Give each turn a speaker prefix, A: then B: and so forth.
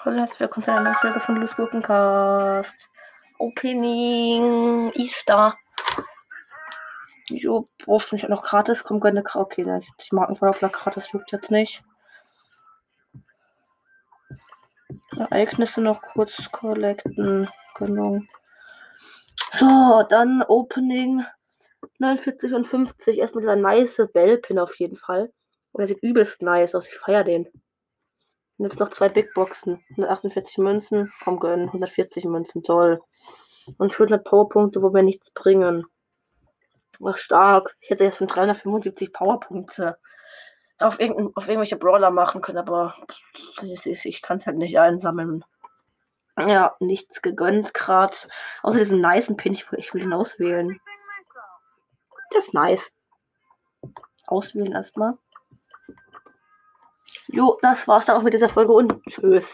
A: Hallo, herzlich willkommen zu einer neuen Folge von Los Gurkencast. Opening Easter. Jo, brauchst nicht noch gratis? Komm, gönne Okay, ne, die Markenverdoppler gratis juckt jetzt nicht. Ereignisse noch kurz collecten. Genau. So, dann Opening 49 und 50. Erstmal dieser nice Bellpin auf jeden Fall. Und er sieht übelst nice aus. Ich feier den. Und jetzt noch zwei Big Boxen. 148 Münzen vom Gönnen. 140 Münzen. Toll. Und 100 Powerpunkte, wo wir nichts bringen. Ach, stark. Ich hätte jetzt von 375 Powerpunkte auf, auf irgendwelche Brawler machen können, aber ich, kann es halt nicht einsammeln. Ja, nichts gegönnt gerade. Außer diesen niceen Pin. Ich, ich will den auswählen. Das ist nice. Auswählen erstmal. Jo, das war's dann auch mit dieser Folge und tschüss.